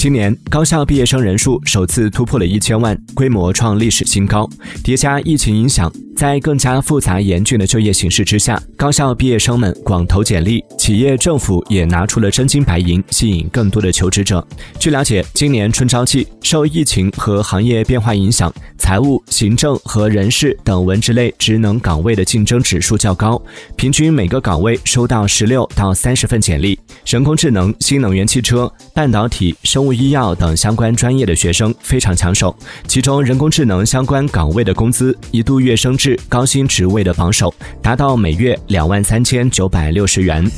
今年高校毕业生人数首次突破了一千万，规模创历史新高。叠加疫情影响，在更加复杂严峻的就业形势之下，高校毕业生们广投简历，企业政府也拿出了真金白银，吸引更多的求职者。据了解，今年春招季受疫情和行业变化影响，财务、行政和人事等文职类职能岗位的竞争指数较高，平均每个岗位收到十六到三十份简历。人工智能、新能源汽车、半导体、生物。医药等相关专业的学生非常抢手，其中人工智能相关岗位的工资一度跃升至高薪职位的榜首，达到每月两万三千九百六十元。